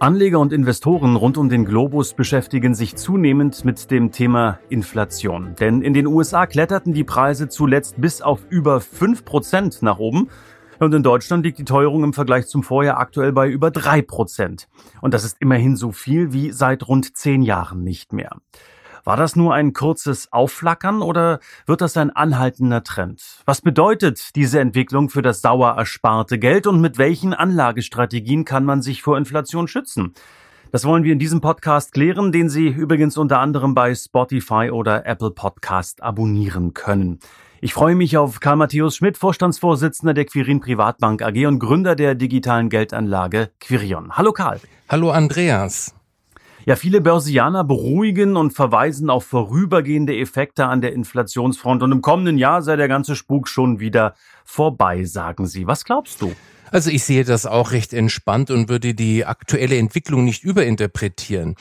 Anleger und Investoren rund um den Globus beschäftigen sich zunehmend mit dem Thema Inflation. Denn in den USA kletterten die Preise zuletzt bis auf über 5% nach oben. Und in Deutschland liegt die Teuerung im Vergleich zum Vorjahr aktuell bei über 3%. Und das ist immerhin so viel wie seit rund zehn Jahren nicht mehr. War das nur ein kurzes Aufflackern oder wird das ein anhaltender Trend? Was bedeutet diese Entwicklung für das sauer ersparte Geld und mit welchen Anlagestrategien kann man sich vor Inflation schützen? Das wollen wir in diesem Podcast klären, den Sie übrigens unter anderem bei Spotify oder Apple Podcast abonnieren können. Ich freue mich auf Karl Matthäus Schmidt, Vorstandsvorsitzender der Quirin Privatbank AG und Gründer der digitalen Geldanlage Quirion. Hallo Karl. Hallo Andreas. Ja, viele Börsianer beruhigen und verweisen auf vorübergehende Effekte an der Inflationsfront und im kommenden Jahr sei der ganze Spuk schon wieder vorbei, sagen sie. Was glaubst du? Also ich sehe das auch recht entspannt und würde die aktuelle Entwicklung nicht überinterpretieren.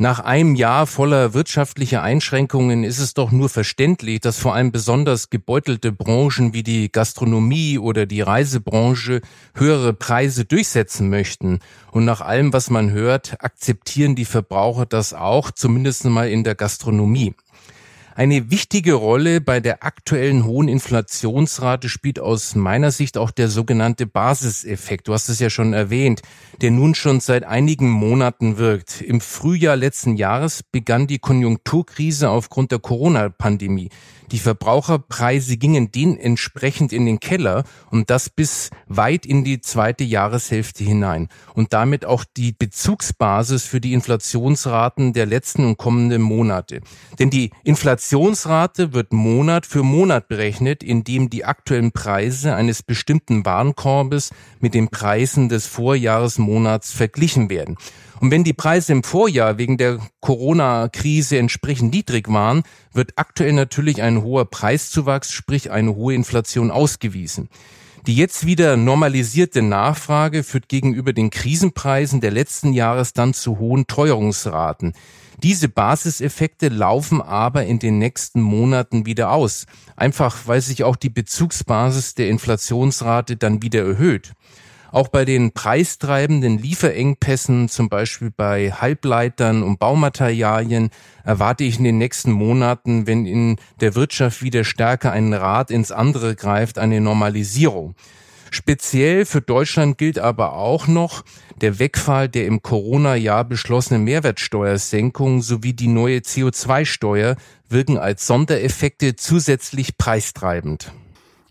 Nach einem Jahr voller wirtschaftlicher Einschränkungen ist es doch nur verständlich, dass vor allem besonders gebeutelte Branchen wie die Gastronomie oder die Reisebranche höhere Preise durchsetzen möchten. Und nach allem, was man hört, akzeptieren die Verbraucher das auch, zumindest mal in der Gastronomie. Eine wichtige Rolle bei der aktuellen hohen Inflationsrate spielt aus meiner Sicht auch der sogenannte Basiseffekt. Du hast es ja schon erwähnt, der nun schon seit einigen Monaten wirkt. Im Frühjahr letzten Jahres begann die Konjunkturkrise aufgrund der Corona-Pandemie. Die Verbraucherpreise gingen dementsprechend in den Keller und das bis weit in die zweite Jahreshälfte hinein und damit auch die Bezugsbasis für die Inflationsraten der letzten und kommenden Monate. Denn die Inflationsrate wird Monat für Monat berechnet, indem die aktuellen Preise eines bestimmten Warenkorbes mit den Preisen des Vorjahresmonats verglichen werden. Und wenn die Preise im Vorjahr wegen der Corona-Krise entsprechend niedrig waren, wird aktuell natürlich ein hoher Preiszuwachs, sprich eine hohe Inflation ausgewiesen. Die jetzt wieder normalisierte Nachfrage führt gegenüber den Krisenpreisen der letzten Jahres dann zu hohen Teuerungsraten. Diese Basiseffekte laufen aber in den nächsten Monaten wieder aus, einfach weil sich auch die Bezugsbasis der Inflationsrate dann wieder erhöht. Auch bei den preistreibenden Lieferengpässen, zum Beispiel bei Halbleitern und Baumaterialien, erwarte ich in den nächsten Monaten, wenn in der Wirtschaft wieder stärker ein Rad ins andere greift, eine Normalisierung. Speziell für Deutschland gilt aber auch noch der Wegfall der im Corona-Jahr beschlossenen Mehrwertsteuersenkung sowie die neue CO2-Steuer wirken als Sondereffekte zusätzlich preistreibend.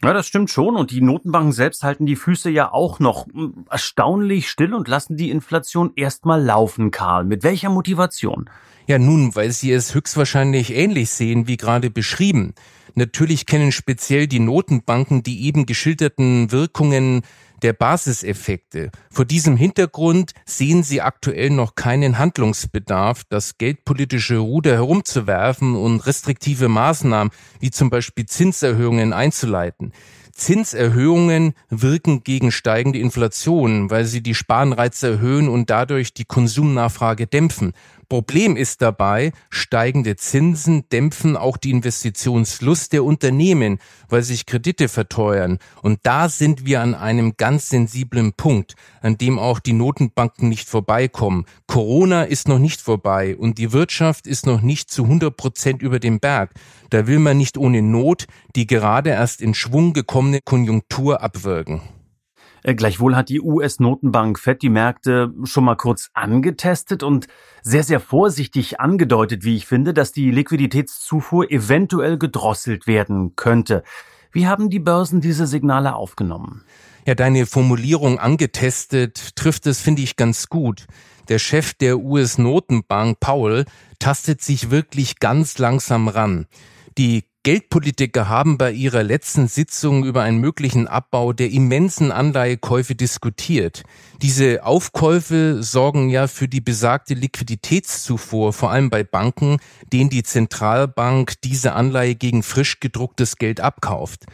Ja, das stimmt schon. Und die Notenbanken selbst halten die Füße ja auch noch hm, erstaunlich still und lassen die Inflation erstmal laufen, Karl. Mit welcher Motivation? Ja, nun, weil sie es höchstwahrscheinlich ähnlich sehen wie gerade beschrieben. Natürlich kennen speziell die Notenbanken die eben geschilderten Wirkungen der Basiseffekte. Vor diesem Hintergrund sehen sie aktuell noch keinen Handlungsbedarf, das geldpolitische Ruder herumzuwerfen und restriktive Maßnahmen wie zum Beispiel Zinserhöhungen einzuleiten. Zinserhöhungen wirken gegen steigende Inflation, weil sie die Sparenreize erhöhen und dadurch die Konsumnachfrage dämpfen. Problem ist dabei, steigende Zinsen dämpfen auch die Investitionslust der Unternehmen, weil sich Kredite verteuern. Und da sind wir an einem ganz sensiblen Punkt, an dem auch die Notenbanken nicht vorbeikommen. Corona ist noch nicht vorbei und die Wirtschaft ist noch nicht zu 100 Prozent über dem Berg. Da will man nicht ohne Not die gerade erst in Schwung gekommene Konjunktur abwürgen. Äh, gleichwohl hat die US-Notenbank Fed die Märkte schon mal kurz angetestet und sehr, sehr vorsichtig angedeutet, wie ich finde, dass die Liquiditätszufuhr eventuell gedrosselt werden könnte. Wie haben die Börsen diese Signale aufgenommen? Ja, deine Formulierung angetestet trifft es, finde ich, ganz gut. Der Chef der US-Notenbank, Powell, tastet sich wirklich ganz langsam ran. Die Geldpolitiker haben bei ihrer letzten Sitzung über einen möglichen Abbau der immensen Anleihekäufe diskutiert. Diese Aufkäufe sorgen ja für die besagte Liquiditätszufuhr, vor allem bei Banken, denen die Zentralbank diese Anleihe gegen frisch gedrucktes Geld abkauft.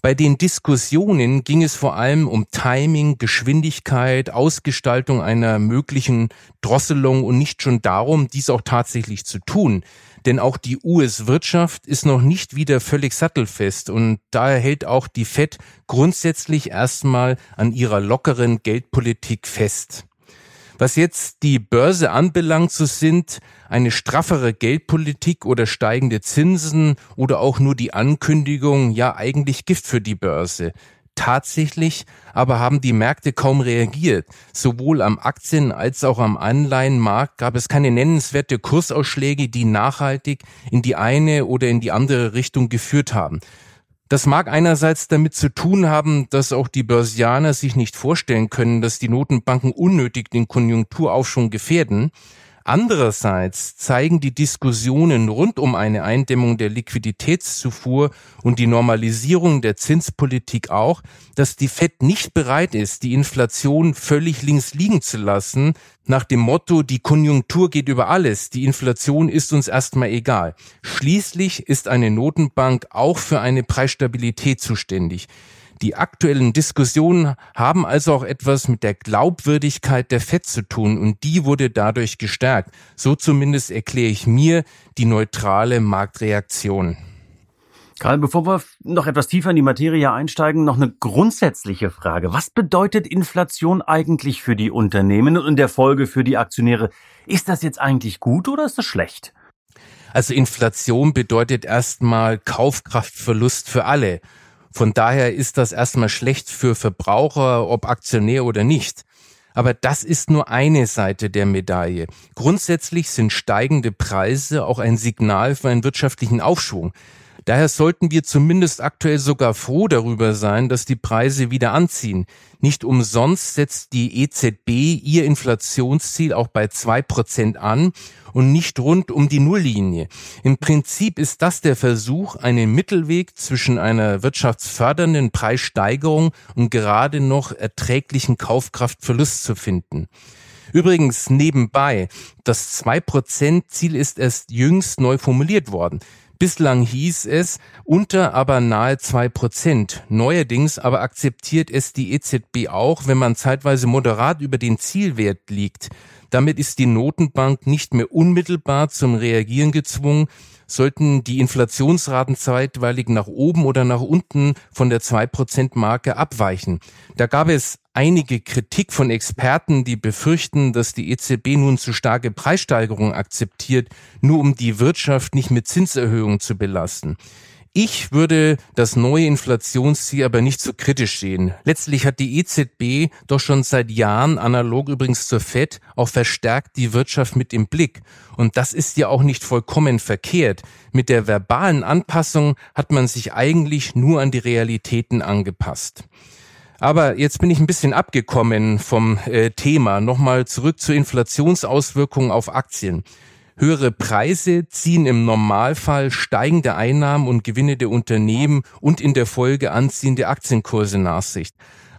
Bei den Diskussionen ging es vor allem um Timing, Geschwindigkeit, Ausgestaltung einer möglichen Drosselung und nicht schon darum, dies auch tatsächlich zu tun. Denn auch die US-Wirtschaft ist noch nicht wieder völlig sattelfest und daher hält auch die Fed grundsätzlich erstmal an ihrer lockeren Geldpolitik fest. Was jetzt die Börse anbelangt, so sind eine straffere Geldpolitik oder steigende Zinsen oder auch nur die Ankündigung ja eigentlich Gift für die Börse. Tatsächlich aber haben die Märkte kaum reagiert. Sowohl am Aktien- als auch am Anleihenmarkt gab es keine nennenswerte Kursausschläge, die nachhaltig in die eine oder in die andere Richtung geführt haben. Das mag einerseits damit zu tun haben, dass auch die Börsianer sich nicht vorstellen können, dass die Notenbanken unnötig den Konjunkturaufschwung gefährden. Andererseits zeigen die Diskussionen rund um eine Eindämmung der Liquiditätszufuhr und die Normalisierung der Zinspolitik auch, dass die Fed nicht bereit ist, die Inflation völlig links liegen zu lassen, nach dem Motto, die Konjunktur geht über alles, die Inflation ist uns erstmal egal. Schließlich ist eine Notenbank auch für eine Preisstabilität zuständig. Die aktuellen Diskussionen haben also auch etwas mit der Glaubwürdigkeit der FED zu tun und die wurde dadurch gestärkt. So zumindest erkläre ich mir die neutrale Marktreaktion. Karl, bevor wir noch etwas tiefer in die Materie einsteigen, noch eine grundsätzliche Frage. Was bedeutet Inflation eigentlich für die Unternehmen und in der Folge für die Aktionäre? Ist das jetzt eigentlich gut oder ist das schlecht? Also Inflation bedeutet erstmal Kaufkraftverlust für alle. Von daher ist das erstmal schlecht für Verbraucher, ob Aktionär oder nicht. Aber das ist nur eine Seite der Medaille. Grundsätzlich sind steigende Preise auch ein Signal für einen wirtschaftlichen Aufschwung. Daher sollten wir zumindest aktuell sogar froh darüber sein, dass die Preise wieder anziehen. Nicht umsonst setzt die EZB ihr Inflationsziel auch bei zwei Prozent an und nicht rund um die Nulllinie. Im Prinzip ist das der Versuch, einen Mittelweg zwischen einer wirtschaftsfördernden Preissteigerung und gerade noch erträglichen Kaufkraftverlust zu finden. Übrigens nebenbei, das 2%-Ziel ist erst jüngst neu formuliert worden. Bislang hieß es unter aber nahe zwei Prozent. Neuerdings aber akzeptiert es die EZB auch, wenn man zeitweise moderat über den Zielwert liegt. Damit ist die Notenbank nicht mehr unmittelbar zum Reagieren gezwungen, sollten die Inflationsraten zeitweilig nach oben oder nach unten von der 2%-Marke abweichen. Da gab es einige Kritik von Experten, die befürchten, dass die EZB nun zu starke Preissteigerungen akzeptiert, nur um die Wirtschaft nicht mit Zinserhöhungen zu belasten. Ich würde das neue Inflationsziel aber nicht so kritisch sehen. Letztlich hat die EZB doch schon seit Jahren, analog übrigens zur FED, auch verstärkt die Wirtschaft mit im Blick. Und das ist ja auch nicht vollkommen verkehrt. Mit der verbalen Anpassung hat man sich eigentlich nur an die Realitäten angepasst. Aber jetzt bin ich ein bisschen abgekommen vom äh, Thema. Nochmal zurück zur Inflationsauswirkungen auf Aktien. Höhere Preise ziehen im Normalfall steigende Einnahmen und Gewinne der Unternehmen und in der Folge anziehende Aktienkurse nach sich.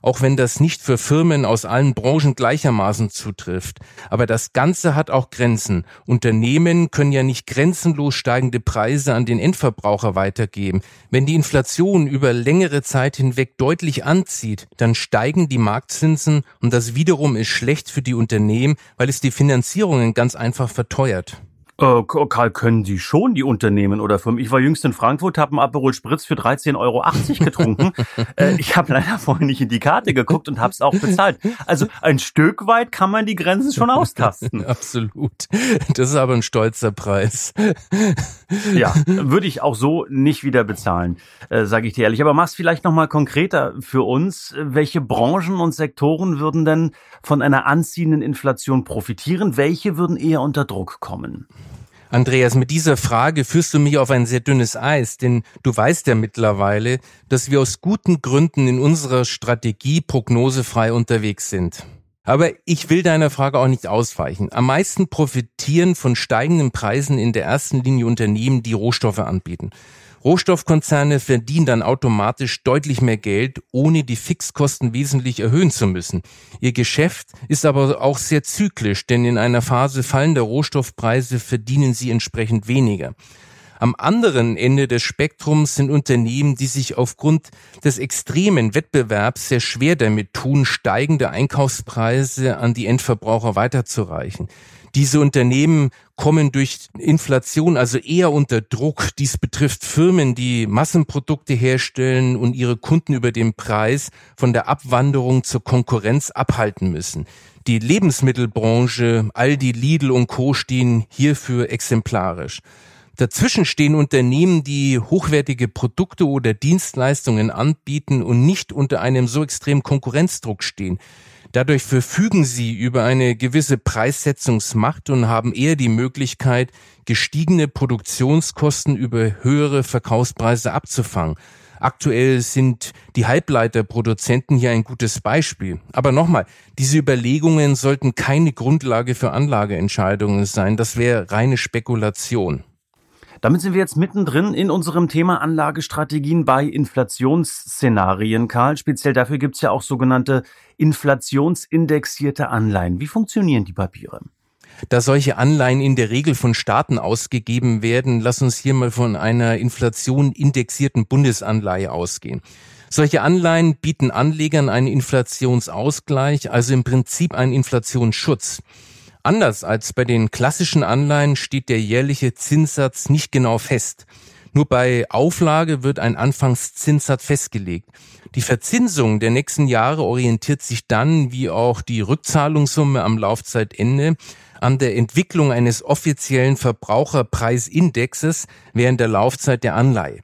Auch wenn das nicht für Firmen aus allen Branchen gleichermaßen zutrifft. Aber das Ganze hat auch Grenzen. Unternehmen können ja nicht grenzenlos steigende Preise an den Endverbraucher weitergeben. Wenn die Inflation über längere Zeit hinweg deutlich anzieht, dann steigen die Marktzinsen und das wiederum ist schlecht für die Unternehmen, weil es die Finanzierungen ganz einfach verteuert. Äh, Karl, können Sie schon die Unternehmen oder Firmen? Ich war jüngst in Frankfurt, habe einen Aperol Spritz für 13,80 Euro getrunken. äh, ich habe leider vorhin nicht in die Karte geguckt und habe es auch bezahlt. Also ein Stück weit kann man die Grenzen schon austasten. Absolut. Das ist aber ein stolzer Preis. ja, würde ich auch so nicht wieder bezahlen, äh, sage ich dir ehrlich. Aber mach's vielleicht noch mal konkreter für uns. Welche Branchen und Sektoren würden denn von einer anziehenden Inflation profitieren? Welche würden eher unter Druck kommen? Andreas, mit dieser Frage führst du mich auf ein sehr dünnes Eis, denn du weißt ja mittlerweile, dass wir aus guten Gründen in unserer Strategie prognosefrei unterwegs sind. Aber ich will deiner Frage auch nicht ausweichen. Am meisten profitieren von steigenden Preisen in der ersten Linie Unternehmen, die Rohstoffe anbieten. Rohstoffkonzerne verdienen dann automatisch deutlich mehr Geld, ohne die Fixkosten wesentlich erhöhen zu müssen. Ihr Geschäft ist aber auch sehr zyklisch, denn in einer Phase fallender Rohstoffpreise verdienen sie entsprechend weniger. Am anderen Ende des Spektrums sind Unternehmen, die sich aufgrund des extremen Wettbewerbs sehr schwer damit tun, steigende Einkaufspreise an die Endverbraucher weiterzureichen. Diese Unternehmen kommen durch Inflation also eher unter Druck. Dies betrifft Firmen, die Massenprodukte herstellen und ihre Kunden über den Preis von der Abwanderung zur Konkurrenz abhalten müssen. Die Lebensmittelbranche, Aldi, Lidl und Co. stehen hierfür exemplarisch. Dazwischen stehen Unternehmen, die hochwertige Produkte oder Dienstleistungen anbieten und nicht unter einem so extremen Konkurrenzdruck stehen. Dadurch verfügen sie über eine gewisse Preissetzungsmacht und haben eher die Möglichkeit, gestiegene Produktionskosten über höhere Verkaufspreise abzufangen. Aktuell sind die Halbleiterproduzenten hier ein gutes Beispiel. Aber nochmal, diese Überlegungen sollten keine Grundlage für Anlageentscheidungen sein. Das wäre reine Spekulation. Damit sind wir jetzt mittendrin in unserem Thema Anlagestrategien bei Inflationsszenarien, Karl. Speziell dafür gibt es ja auch sogenannte inflationsindexierte Anleihen. Wie funktionieren die Papiere? Da solche Anleihen in der Regel von Staaten ausgegeben werden, lass uns hier mal von einer inflationindexierten Bundesanleihe ausgehen. Solche Anleihen bieten Anlegern einen Inflationsausgleich, also im Prinzip einen Inflationsschutz. Anders als bei den klassischen Anleihen steht der jährliche Zinssatz nicht genau fest. Nur bei Auflage wird ein Anfangszinssatz festgelegt. Die Verzinsung der nächsten Jahre orientiert sich dann, wie auch die Rückzahlungssumme am Laufzeitende, an der Entwicklung eines offiziellen Verbraucherpreisindexes während der Laufzeit der Anleihe.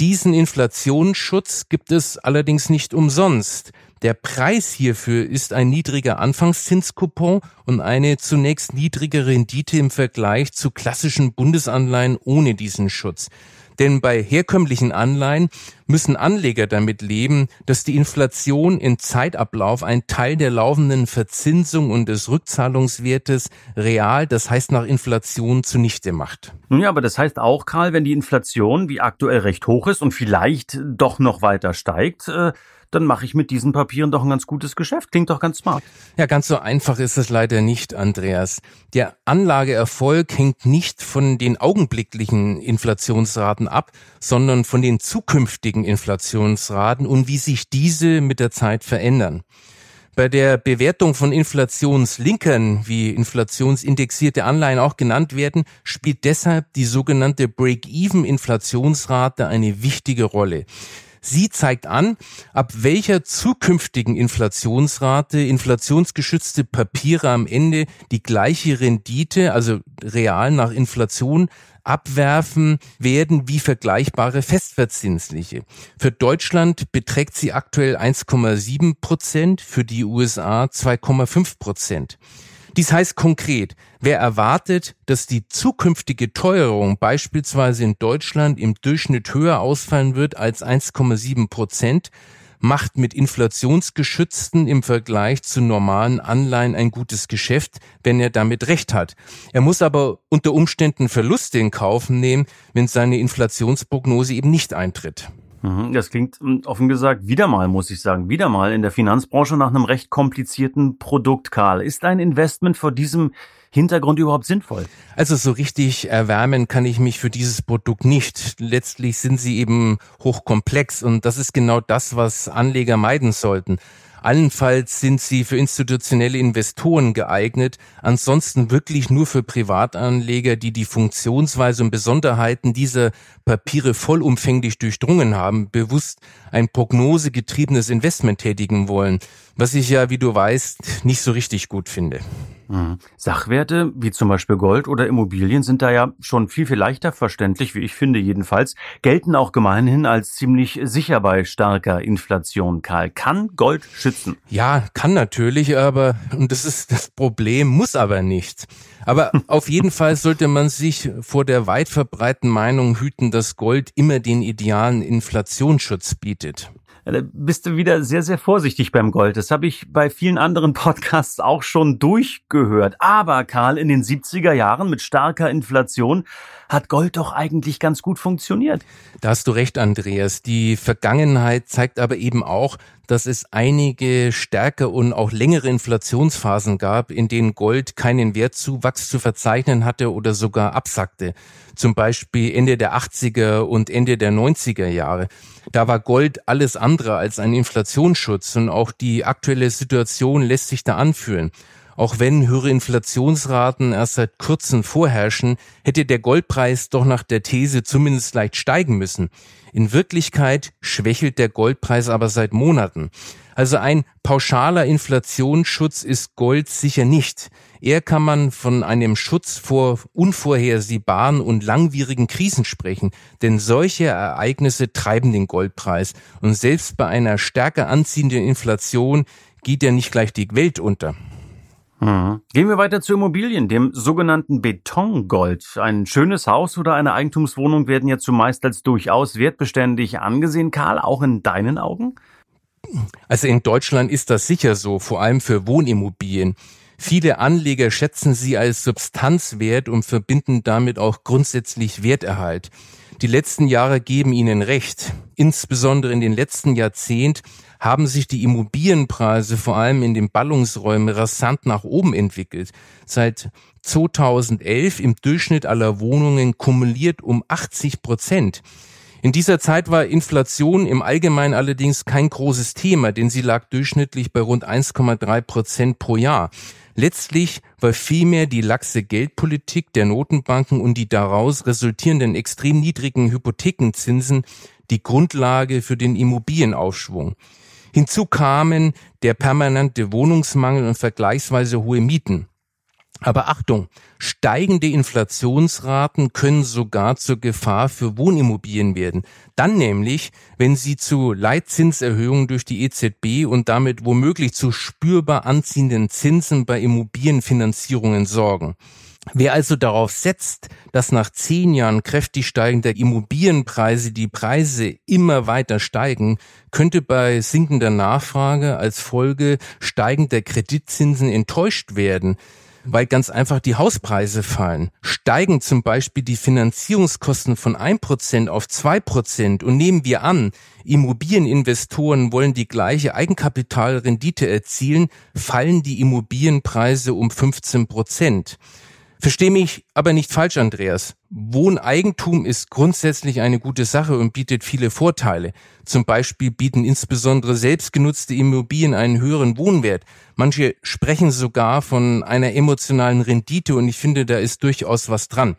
Diesen Inflationsschutz gibt es allerdings nicht umsonst. Der Preis hierfür ist ein niedriger Anfangszinskupon und eine zunächst niedrige Rendite im Vergleich zu klassischen Bundesanleihen ohne diesen Schutz. Denn bei herkömmlichen Anleihen müssen Anleger damit leben, dass die Inflation in Zeitablauf ein Teil der laufenden Verzinsung und des Rückzahlungswertes real, das heißt nach Inflation, zunichte macht. Nun ja, aber das heißt auch, Karl, wenn die Inflation wie aktuell recht hoch ist und vielleicht doch noch weiter steigt, äh, dann mache ich mit diesen Papieren doch ein ganz gutes Geschäft. Klingt doch ganz smart. Ja, ganz so einfach ist es leider nicht, Andreas. Der Anlageerfolg hängt nicht von den augenblicklichen Inflationsraten ab, sondern von den zukünftigen Inflationsraten und wie sich diese mit der Zeit verändern. Bei der Bewertung von Inflationslinkern, wie inflationsindexierte Anleihen auch genannt werden, spielt deshalb die sogenannte Break-Even-Inflationsrate eine wichtige Rolle. Sie zeigt an, ab welcher zukünftigen Inflationsrate inflationsgeschützte Papiere am Ende die gleiche Rendite, also real nach Inflation, abwerfen werden wie vergleichbare festverzinsliche. Für Deutschland beträgt sie aktuell 1,7 Prozent, für die USA 2,5 Prozent. Dies heißt konkret, wer erwartet, dass die zukünftige Teuerung beispielsweise in Deutschland im Durchschnitt höher ausfallen wird als 1,7 Prozent, macht mit inflationsgeschützten im Vergleich zu normalen Anleihen ein gutes Geschäft, wenn er damit recht hat. Er muss aber unter Umständen Verluste in Kauf nehmen, wenn seine Inflationsprognose eben nicht eintritt. Mhm, das klingt hm, offen gesagt wieder mal, muss ich sagen, wieder mal in der Finanzbranche nach einem recht komplizierten Produkt, Karl. Ist ein Investment vor diesem Hintergrund überhaupt sinnvoll? Also so richtig erwärmen kann ich mich für dieses Produkt nicht. Letztlich sind sie eben hochkomplex und das ist genau das, was Anleger meiden sollten. Allenfalls sind sie für institutionelle Investoren geeignet, ansonsten wirklich nur für Privatanleger, die die Funktionsweise und Besonderheiten dieser Papiere vollumfänglich durchdrungen haben, bewusst ein prognosegetriebenes Investment tätigen wollen, was ich ja, wie du weißt, nicht so richtig gut finde. Mhm. Sachwerte wie zum Beispiel Gold oder Immobilien sind da ja schon viel, viel leichter verständlich, wie ich finde jedenfalls, gelten auch gemeinhin als ziemlich sicher bei starker Inflation. Karl, kann Gold schützen? Ja, kann natürlich, aber, und das ist das Problem, muss aber nicht. Aber auf jeden Fall sollte man sich vor der weit verbreiteten Meinung hüten, dass Gold immer den idealen Inflationsschutz bietet. Da bist du wieder sehr, sehr vorsichtig beim Gold. Das habe ich bei vielen anderen Podcasts auch schon durchgehört. Aber Karl, in den 70er Jahren mit starker Inflation hat Gold doch eigentlich ganz gut funktioniert. Da hast du recht, Andreas. Die Vergangenheit zeigt aber eben auch, dass es einige stärker und auch längere Inflationsphasen gab, in denen Gold keinen Wertzuwachs zu verzeichnen hatte oder sogar absackte. Zum Beispiel Ende der 80er und Ende der 90er Jahre. Da war Gold alles andere als ein Inflationsschutz und auch die aktuelle Situation lässt sich da anfühlen. Auch wenn höhere Inflationsraten erst seit kurzem vorherrschen, hätte der Goldpreis doch nach der These zumindest leicht steigen müssen. In Wirklichkeit schwächelt der Goldpreis aber seit Monaten. Also ein pauschaler Inflationsschutz ist Gold sicher nicht. Eher kann man von einem Schutz vor unvorhersehbaren und langwierigen Krisen sprechen, denn solche Ereignisse treiben den Goldpreis. Und selbst bei einer stärker anziehenden Inflation geht ja nicht gleich die Welt unter. Mhm. Gehen wir weiter zu Immobilien, dem sogenannten Betongold. Ein schönes Haus oder eine Eigentumswohnung werden ja zumeist als durchaus wertbeständig angesehen. Karl, auch in deinen Augen? Also in Deutschland ist das sicher so, vor allem für Wohnimmobilien. Viele Anleger schätzen sie als Substanzwert und verbinden damit auch grundsätzlich Werterhalt. Die letzten Jahre geben ihnen recht. Insbesondere in den letzten Jahrzehnt haben sich die Immobilienpreise vor allem in den Ballungsräumen rasant nach oben entwickelt. Seit 2011 im Durchschnitt aller Wohnungen kumuliert um 80 Prozent. In dieser Zeit war Inflation im Allgemeinen allerdings kein großes Thema, denn sie lag durchschnittlich bei rund 1,3 Prozent pro Jahr. Letztlich war vielmehr die laxe Geldpolitik der Notenbanken und die daraus resultierenden extrem niedrigen Hypothekenzinsen die Grundlage für den Immobilienaufschwung. Hinzu kamen der permanente Wohnungsmangel und vergleichsweise hohe Mieten. Aber Achtung, steigende Inflationsraten können sogar zur Gefahr für Wohnimmobilien werden. Dann nämlich, wenn sie zu Leitzinserhöhungen durch die EZB und damit womöglich zu spürbar anziehenden Zinsen bei Immobilienfinanzierungen sorgen. Wer also darauf setzt, dass nach zehn Jahren kräftig steigender Immobilienpreise die Preise immer weiter steigen, könnte bei sinkender Nachfrage als Folge steigender Kreditzinsen enttäuscht werden weil ganz einfach die Hauspreise fallen. Steigen zum Beispiel die Finanzierungskosten von ein Prozent auf zwei Prozent und nehmen wir an, Immobilieninvestoren wollen die gleiche Eigenkapitalrendite erzielen, fallen die Immobilienpreise um 15 Prozent. Versteh mich aber nicht falsch, Andreas. Wohneigentum ist grundsätzlich eine gute Sache und bietet viele Vorteile. Zum Beispiel bieten insbesondere selbstgenutzte Immobilien einen höheren Wohnwert. Manche sprechen sogar von einer emotionalen Rendite und ich finde, da ist durchaus was dran.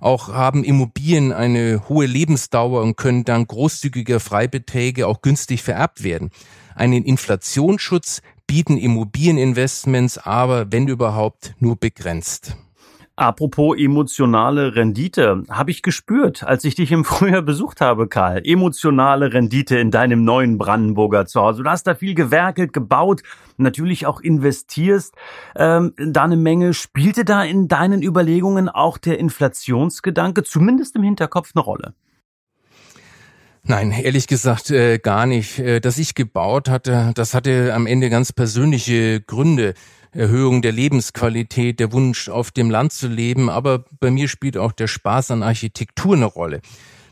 Auch haben Immobilien eine hohe Lebensdauer und können dank großzügiger Freibeträge auch günstig vererbt werden. Einen Inflationsschutz bieten Immobilieninvestments aber, wenn überhaupt, nur begrenzt. Apropos emotionale Rendite, habe ich gespürt, als ich dich im Frühjahr besucht habe, Karl. Emotionale Rendite in deinem neuen Brandenburger Zuhause. Du hast da viel gewerkelt, gebaut, natürlich auch investierst ähm, da eine Menge. Spielte da in deinen Überlegungen auch der Inflationsgedanke, zumindest im Hinterkopf, eine Rolle? Nein, ehrlich gesagt äh, gar nicht. Äh, dass ich gebaut hatte, das hatte am Ende ganz persönliche Gründe. Erhöhung der Lebensqualität, der Wunsch auf dem Land zu leben, aber bei mir spielt auch der Spaß an Architektur eine Rolle.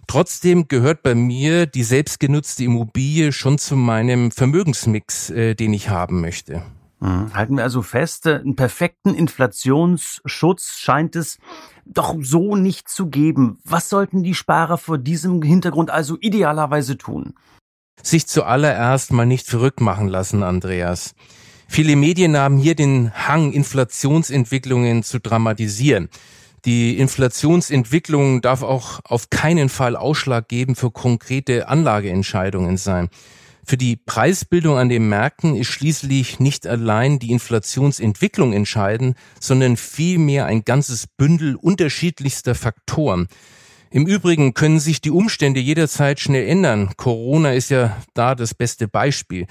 Trotzdem gehört bei mir die selbstgenutzte Immobilie schon zu meinem Vermögensmix, äh, den ich haben möchte. Mhm. Halten wir also fest, äh, einen perfekten Inflationsschutz scheint es doch so nicht zu geben. Was sollten die Sparer vor diesem Hintergrund also idealerweise tun? Sich zuallererst mal nicht verrückt machen lassen, Andreas. Viele Medien haben hier den Hang, Inflationsentwicklungen zu dramatisieren. Die Inflationsentwicklung darf auch auf keinen Fall Ausschlag geben für konkrete Anlageentscheidungen sein. Für die Preisbildung an den Märkten ist schließlich nicht allein die Inflationsentwicklung entscheidend, sondern vielmehr ein ganzes Bündel unterschiedlichster Faktoren. Im Übrigen können sich die Umstände jederzeit schnell ändern. Corona ist ja da das beste Beispiel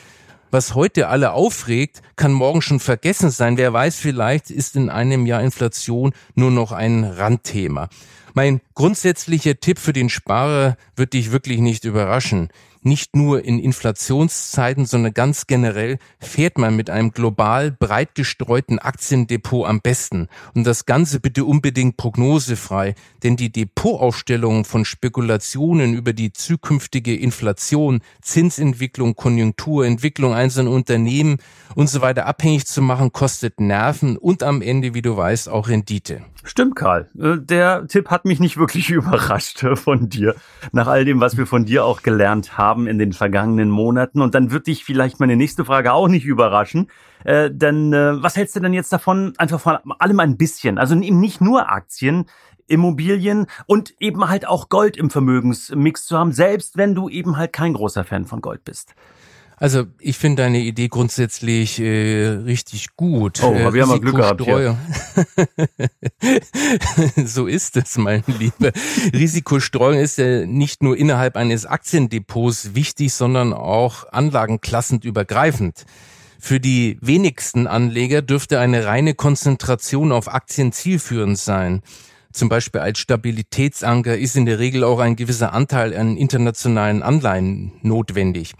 was heute alle aufregt, kann morgen schon vergessen sein. Wer weiß, vielleicht ist in einem Jahr Inflation nur noch ein Randthema. Mein grundsätzlicher Tipp für den Sparer wird dich wirklich nicht überraschen. Nicht nur in Inflationszeiten, sondern ganz generell fährt man mit einem global breit gestreuten Aktiendepot am besten. Und das Ganze bitte unbedingt prognosefrei, denn die Depotaufstellung von Spekulationen über die zukünftige Inflation, Zinsentwicklung, Konjunkturentwicklung einzelner Unternehmen und so weiter abhängig zu machen, kostet Nerven und am Ende, wie du weißt, auch Rendite. Stimmt, Karl. Äh, der Tipp hat mich nicht wirklich überrascht von dir, nach all dem, was wir von dir auch gelernt haben in den vergangenen Monaten. Und dann wird dich vielleicht meine nächste Frage auch nicht überraschen. Äh, denn äh, was hältst du denn jetzt davon, einfach von allem ein bisschen? Also eben nicht nur Aktien, Immobilien und eben halt auch Gold im Vermögensmix zu haben, selbst wenn du eben halt kein großer Fan von Gold bist. Also ich finde deine Idee grundsätzlich äh, richtig gut. Oh, aber wir haben mal Glück gehabt hier. so ist es, mein Lieber. Risikostreuung ist ja nicht nur innerhalb eines Aktiendepots wichtig, sondern auch anlagenklassend übergreifend. Für die wenigsten Anleger dürfte eine reine Konzentration auf Aktien zielführend sein. Zum Beispiel als Stabilitätsanker ist in der Regel auch ein gewisser Anteil an internationalen Anleihen notwendig.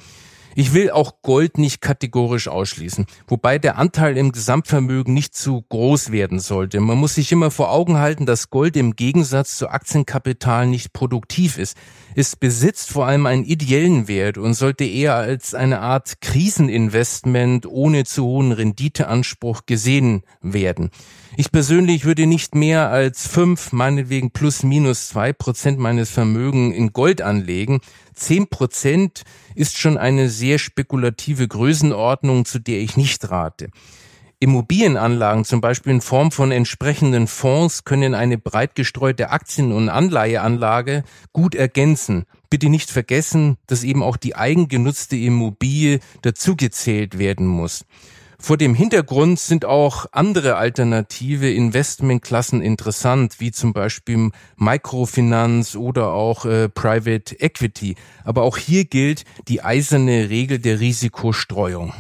Ich will auch Gold nicht kategorisch ausschließen, wobei der Anteil im Gesamtvermögen nicht zu groß werden sollte. Man muss sich immer vor Augen halten, dass Gold im Gegensatz zu Aktienkapital nicht produktiv ist. Es besitzt vor allem einen ideellen Wert und sollte eher als eine Art Kriseninvestment ohne zu hohen Renditeanspruch gesehen werden. Ich persönlich würde nicht mehr als fünf, meinetwegen plus minus zwei Prozent meines Vermögens in Gold anlegen. Zehn Prozent ist schon eine sehr spekulative Größenordnung, zu der ich nicht rate. Immobilienanlagen, zum Beispiel in Form von entsprechenden Fonds, können eine breit gestreute Aktien- und Anleiheanlage gut ergänzen. Bitte nicht vergessen, dass eben auch die eigengenutzte Immobilie dazugezählt werden muss. Vor dem Hintergrund sind auch andere alternative Investmentklassen interessant, wie zum Beispiel Microfinanz oder auch äh, Private Equity. Aber auch hier gilt die eiserne Regel der Risikostreuung.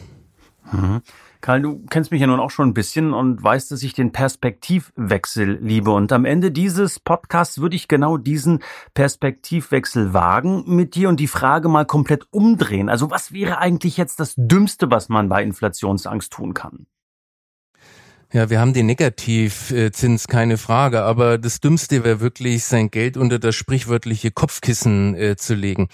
Mhm. Karl, du kennst mich ja nun auch schon ein bisschen und weißt, dass ich den Perspektivwechsel liebe. Und am Ende dieses Podcasts würde ich genau diesen Perspektivwechsel wagen mit dir und die Frage mal komplett umdrehen. Also was wäre eigentlich jetzt das Dümmste, was man bei Inflationsangst tun kann? Ja, wir haben den Negativzins, keine Frage, aber das Dümmste wäre wirklich, sein Geld unter das sprichwörtliche Kopfkissen äh, zu legen.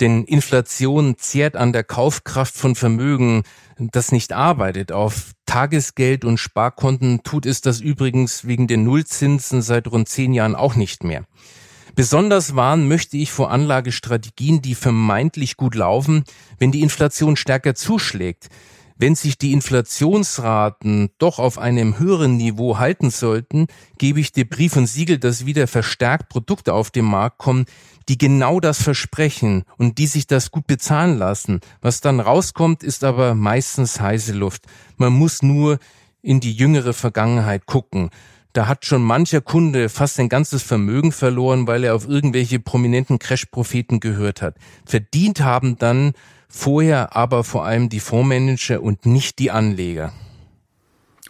Denn Inflation zehrt an der Kaufkraft von Vermögen, das nicht arbeitet. Auf Tagesgeld und Sparkonten tut es das übrigens wegen den Nullzinsen seit rund zehn Jahren auch nicht mehr. Besonders warnen möchte ich vor Anlagestrategien, die vermeintlich gut laufen, wenn die Inflation stärker zuschlägt. Wenn sich die Inflationsraten doch auf einem höheren Niveau halten sollten, gebe ich dir Brief und Siegel, dass wieder verstärkt Produkte auf den Markt kommen, die genau das versprechen und die sich das gut bezahlen lassen. Was dann rauskommt, ist aber meistens heiße Luft. Man muss nur in die jüngere Vergangenheit gucken. Da hat schon mancher Kunde fast sein ganzes Vermögen verloren, weil er auf irgendwelche prominenten Crash-Propheten gehört hat. Verdient haben dann vorher aber vor allem die Fondsmanager und nicht die Anleger.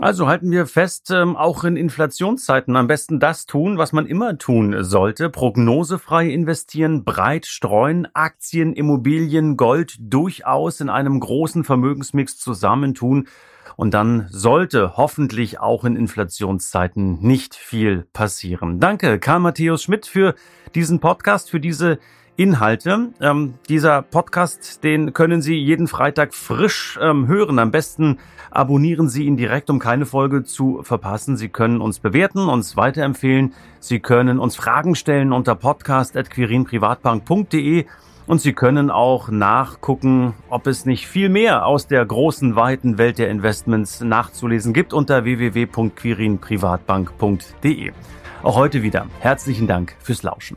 Also halten wir fest, ähm, auch in Inflationszeiten am besten das tun, was man immer tun sollte. Prognosefrei investieren, breit streuen, Aktien, Immobilien, Gold durchaus in einem großen Vermögensmix zusammentun. Und dann sollte hoffentlich auch in Inflationszeiten nicht viel passieren. Danke, Karl Matthäus Schmidt, für diesen Podcast, für diese Inhalte. Ähm, dieser Podcast, den können Sie jeden Freitag frisch ähm, hören. Am besten abonnieren Sie ihn direkt, um keine Folge zu verpassen. Sie können uns bewerten, uns weiterempfehlen. Sie können uns Fragen stellen unter podcast.quirinprivatbank.de und Sie können auch nachgucken, ob es nicht viel mehr aus der großen, weiten Welt der Investments nachzulesen gibt unter www.quirinprivatbank.de. Auch heute wieder herzlichen Dank fürs Lauschen.